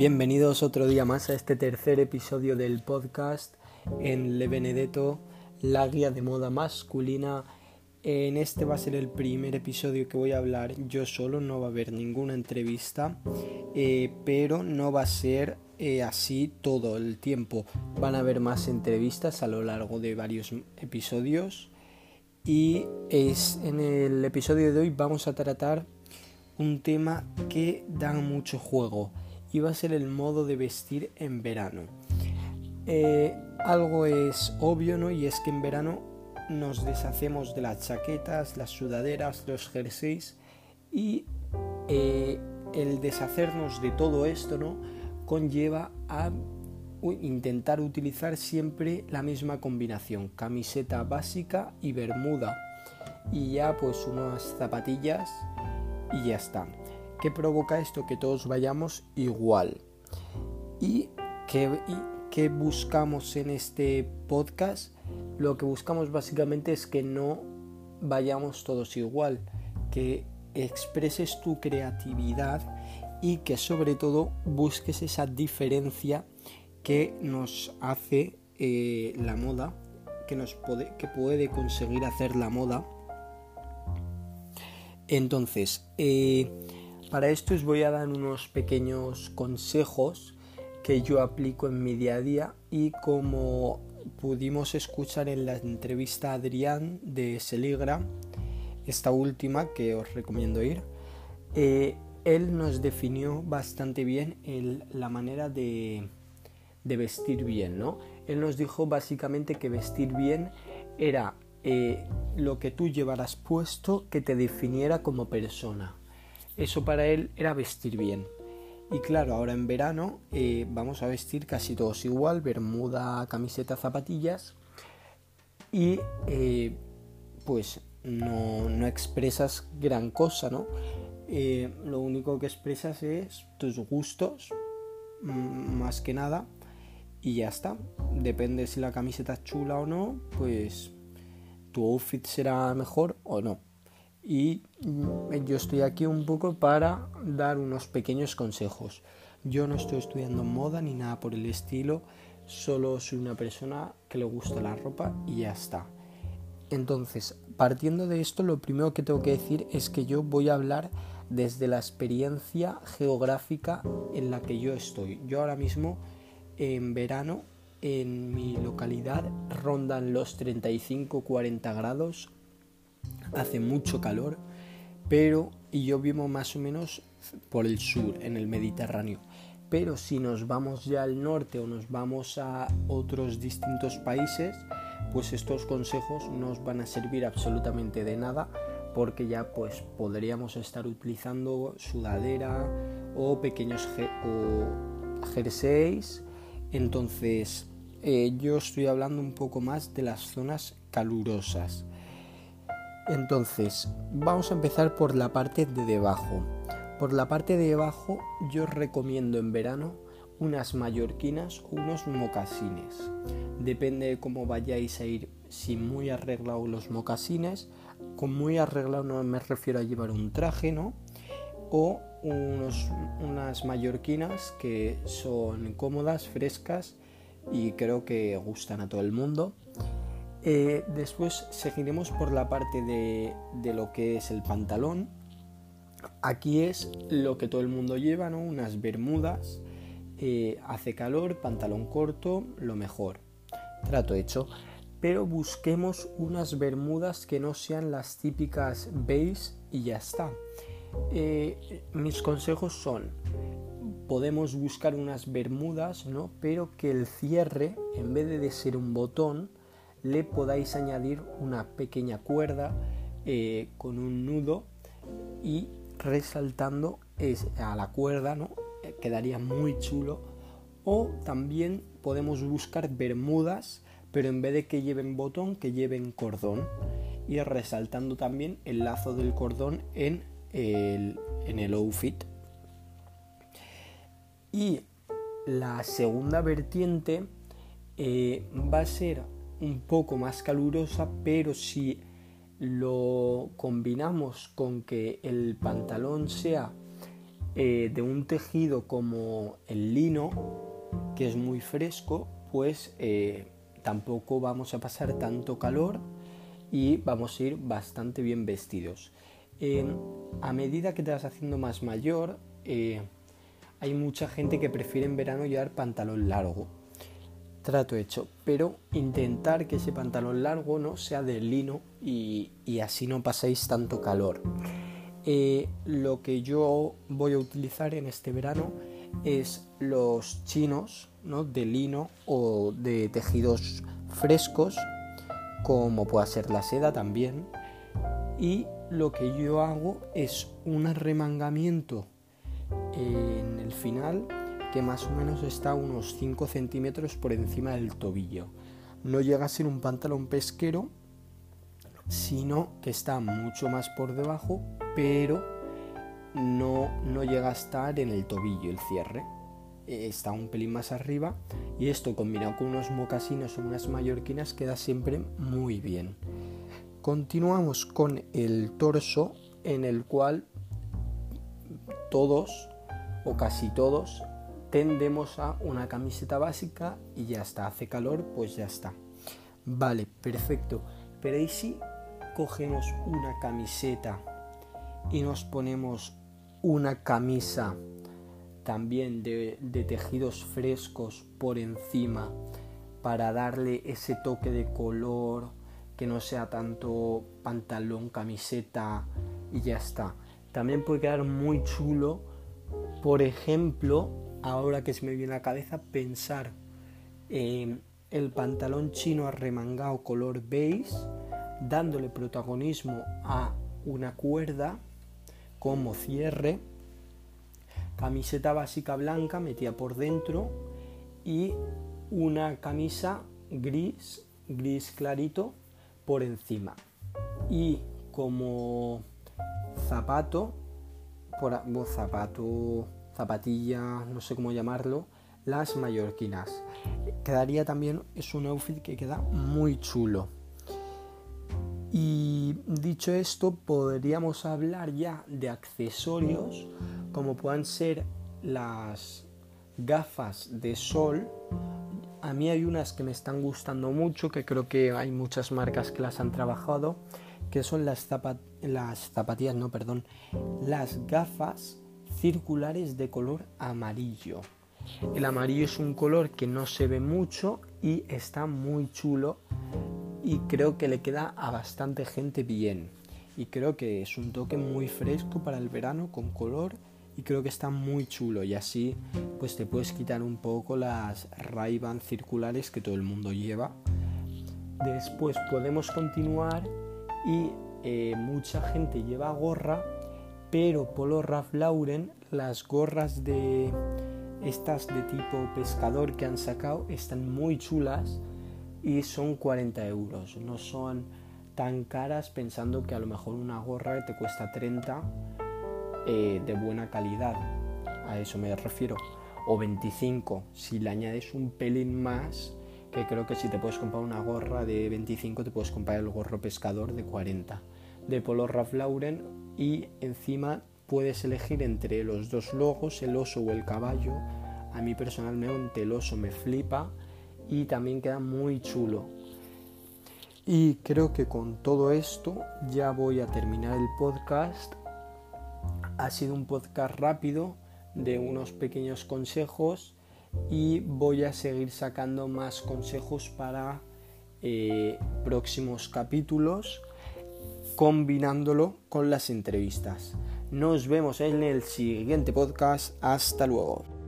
Bienvenidos otro día más a este tercer episodio del podcast en Le Benedetto, la guía de moda masculina. En este va a ser el primer episodio que voy a hablar yo solo, no va a haber ninguna entrevista, eh, pero no va a ser eh, así todo el tiempo. Van a haber más entrevistas a lo largo de varios episodios y es en el episodio de hoy vamos a tratar un tema que da mucho juego va a ser el modo de vestir en verano. Eh, algo es obvio, ¿no? Y es que en verano nos deshacemos de las chaquetas, las sudaderas, los jerseys y eh, el deshacernos de todo esto, ¿no? Conlleva a intentar utilizar siempre la misma combinación, camiseta básica y bermuda y ya pues unas zapatillas y ya está. ¿Qué provoca esto? Que todos vayamos igual. ¿Y qué, buscamos en este podcast? Lo que buscamos básicamente es que no vayamos todos igual, que expreses tu creatividad y que sobre todo busques esa diferencia que nos hace eh, la moda, que, nos puede, que puede conseguir hacer la moda. Entonces, eh, para esto os voy a dar unos pequeños consejos que yo aplico en mi día a día y como pudimos escuchar en la entrevista a Adrián de Seligra, esta última que os recomiendo ir, eh, él nos definió bastante bien la manera de, vestir bien, ¿no? Él nos dijo básicamente que vestir bien era eh, lo que tú llevaras puesto que te definiera como persona. Eso para él era vestir bien. Y claro, ahora en verano eh, vamos a vestir casi todos igual, bermuda, camiseta, zapatillas. Y eh, pues no, no, expresas gran cosa, ¿no? Eh, lo único que expresas es tus gustos, mm, más que nada, y ya está. Depende si la camiseta es chula o no, pues tu outfit será mejor o no y mm, yo estoy aquí un poco para dar unos pequeños consejos. Yo no estoy estudiando moda ni nada por el estilo, solo soy una persona que le gusta la ropa y ya está. Entonces, partiendo de esto, lo primero que tengo que decir es que yo voy a hablar desde la experiencia geográfica en la que yo estoy. Yo ahora mismo en verano en mi localidad rondan los 35-40 grados hace mucho calor, pero y yo vivo más o menos por el sur, en el Mediterráneo. Pero si nos vamos ya al norte o nos vamos a otros distintos países, pues estos consejos no nos van a servir absolutamente de nada porque ya pues podríamos estar utilizando sudadera o pequeños o jerseys. Entonces eh, yo estoy hablando un poco más de las zonas calurosas. Entonces, vamos a empezar por la parte de debajo. Por la parte de debajo yo recomiendo en verano unas mallorquinas o unos mocasines. Depende de cómo vayáis a ir, si muy arreglados los mocasines, con muy arreglado no me refiero a llevar un traje, ¿no? O unas mallorquinas que son cómodas, frescas y creo que gustan a todo el mundo. Eh, después seguiremos por la parte de, lo que es el pantalón. Aquí es lo que todo el mundo lleva, ¿no? Unas bermudas. Eh, hace calor, pantalón corto, lo mejor. Trato hecho. Pero busquemos unas bermudas que no sean las típicas beige y ya está. Eh, mis consejos son, podemos buscar unas bermudas, ¿no? Pero que el cierre, en vez de ser un botón, le podáis añadir una pequeña cuerda eh, con un nudo y resaltando a la cuerda, ¿no? Eh, quedaría muy chulo. O también podemos buscar bermudas, pero en vez de que lleven botón, que lleven cordón. Y resaltando también el lazo del cordón en el, en el outfit. Y la segunda vertiente eh, va a ser un poco más calurosa, pero si lo combinamos con que el pantalón sea eh, de un tejido como el lino, que es muy fresco, pues eh, tampoco vamos a pasar tanto calor y vamos a ir bastante bien vestidos. a medida que te vas haciendo más mayor, eh, hay mucha gente que prefiere en verano llevar pantalón largo. Trato hecho, pero intentar que ese pantalón largo no sea de lino y, así no paséis tanto calor. Eh, lo que yo voy a utilizar en este verano es los chinos ¿no? de lino o de tejidos frescos, como pueda ser la seda también. Y lo que yo hago es un arremangamiento en el final que más o menos está unos 5 centímetros por encima del tobillo. No llega a ser un pantalón pesquero, sino que está mucho más por debajo, pero no, no llega a estar en el tobillo el cierre. Está un pelín más arriba y esto combinado con unos mocasinos o unas mallorquinas queda siempre muy bien. Continuamos con el torso en el cual todos o casi todos tendemos a una camiseta básica y ya está, hace calor, pues ya está. Vale, perfecto. Pero ¿y si cogemos una camiseta y nos ponemos una camisa también de, de tejidos frescos por encima para darle ese toque de color, que no sea tanto pantalón, camiseta y ya está. También puede quedar muy chulo por ejemplo, ahora que se me viene a la cabeza, pensar en el pantalón chino arremangado color beige, dándole protagonismo a una cuerda como cierre, camiseta básica blanca metida por dentro y una camisa gris, gris clarito por encima. Y como zapato, por zapato, zapatilla, no sé cómo llamarlo, las mallorquinas. Quedaría también, es un outfit que queda muy chulo. Y dicho esto, podríamos hablar ya de accesorios como puedan ser las gafas de sol. A mí hay unas que me están gustando mucho, que creo que hay muchas marcas que las han trabajado que son las, las zapatillas, no, perdón, las gafas circulares de color amarillo. El amarillo es un color que no se ve mucho y está muy chulo y creo que le queda a bastante gente bien. Y creo que es un toque muy fresco para el verano con color y creo que está muy chulo y así pues te puedes quitar un poco las ray circulares que todo el mundo lleva. Después podemos continuar y eh, mucha gente lleva gorra, pero Polo Ralph Lauren, las gorras de estas de tipo pescador que han sacado están muy chulas y son 40 euros, no son tan caras pensando que a lo mejor una gorra te cuesta 30 eh, de buena calidad, a eso me refiero, o 25, si le añades un pelín más que creo que si te puedes comprar una gorra de 25 te puedes comprar el gorro pescador de 40 de Polo Ralph Lauren y encima puedes elegir entre los dos logos, el oso o el caballo. A mí personalmente el oso me flipa y también queda muy chulo. Y creo que con todo esto ya voy a terminar el podcast. Ha sido un podcast rápido de unos pequeños consejos y voy a seguir sacando más consejos para eh, próximos capítulos combinándolo con las entrevistas. Nos vemos en el siguiente podcast. Hasta luego.